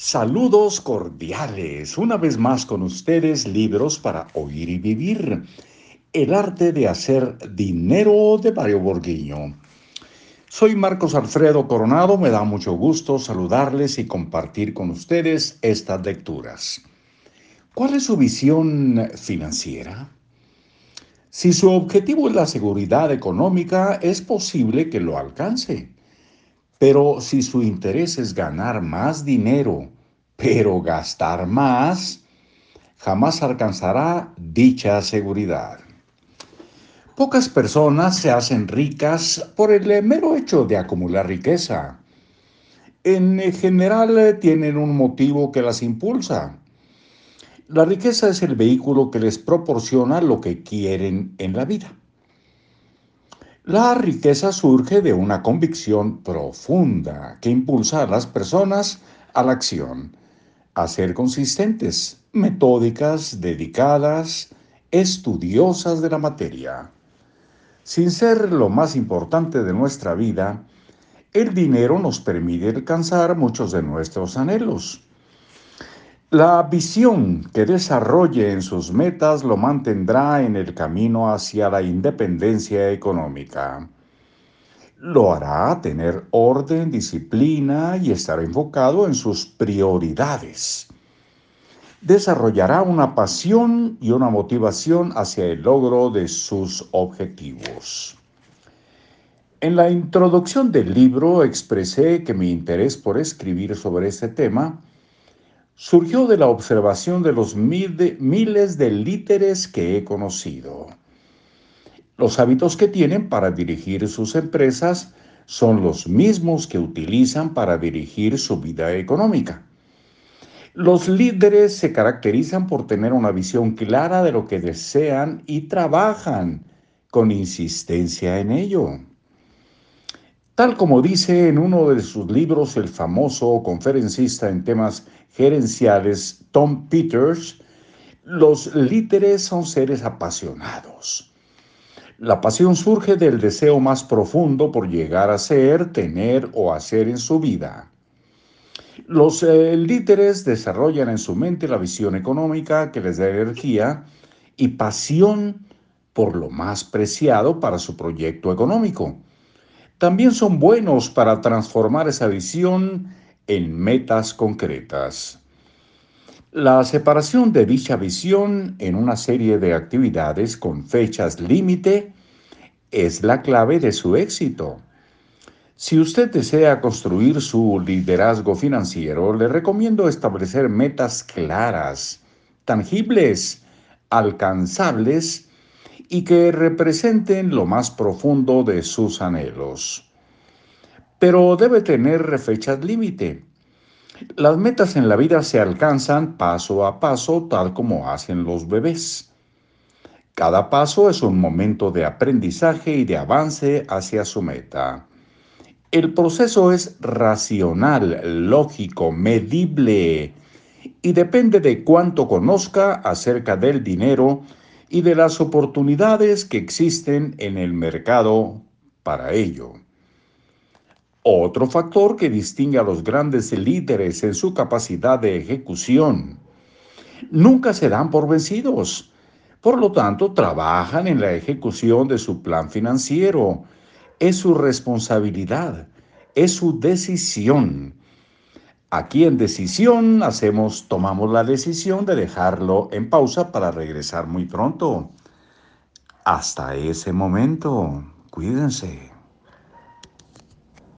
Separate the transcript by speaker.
Speaker 1: Saludos cordiales, una vez más con ustedes, libros para oír y vivir. El arte de hacer dinero de Mario Borguiño. Soy Marcos Alfredo Coronado, me da mucho gusto saludarles y compartir con ustedes estas lecturas. ¿Cuál es su visión financiera? Si su objetivo es la seguridad económica, es posible que lo alcance. Pero si su interés es ganar más dinero, pero gastar más, jamás alcanzará dicha seguridad. Pocas personas se hacen ricas por el mero hecho de acumular riqueza. En general tienen un motivo que las impulsa. La riqueza es el vehículo que les proporciona lo que quieren en la vida. La riqueza surge de una convicción profunda que impulsa a las personas a la acción, a ser consistentes, metódicas, dedicadas, estudiosas de la materia. Sin ser lo más importante de nuestra vida, el dinero nos permite alcanzar muchos de nuestros anhelos. La visión que desarrolle en sus metas lo mantendrá en el camino hacia la independencia económica. Lo hará tener orden, disciplina y estar enfocado en sus prioridades. Desarrollará una pasión y una motivación hacia el logro de sus objetivos. En la introducción del libro expresé que mi interés por escribir sobre este tema surgió de la observación de los miles de líderes que he conocido. Los hábitos que tienen para dirigir sus empresas son los mismos que utilizan para dirigir su vida económica. Los líderes se caracterizan por tener una visión clara de lo que desean y trabajan con insistencia en ello. Tal como dice en uno de sus libros el famoso conferencista en temas gerenciales Tom Peters, los líderes son seres apasionados. La pasión surge del deseo más profundo por llegar a ser, tener o hacer en su vida. Los eh, líderes desarrollan en su mente la visión económica que les da energía y pasión por lo más preciado para su proyecto económico también son buenos para transformar esa visión en metas concretas. La separación de dicha visión en una serie de actividades con fechas límite es la clave de su éxito. Si usted desea construir su liderazgo financiero, le recomiendo establecer metas claras, tangibles, alcanzables y que representen lo más profundo de sus anhelos. Pero debe tener fechas límite. Las metas en la vida se alcanzan paso a paso tal como hacen los bebés. Cada paso es un momento de aprendizaje y de avance hacia su meta. El proceso es racional, lógico, medible y depende de cuánto conozca acerca del dinero y de las oportunidades que existen en el mercado para ello. Otro factor que distingue a los grandes líderes en su capacidad de ejecución. Nunca se dan por vencidos. Por lo tanto, trabajan en la ejecución de su plan financiero. Es su responsabilidad, es su decisión Aquí en decisión hacemos, tomamos la decisión de dejarlo en pausa para regresar muy pronto. Hasta ese momento, cuídense.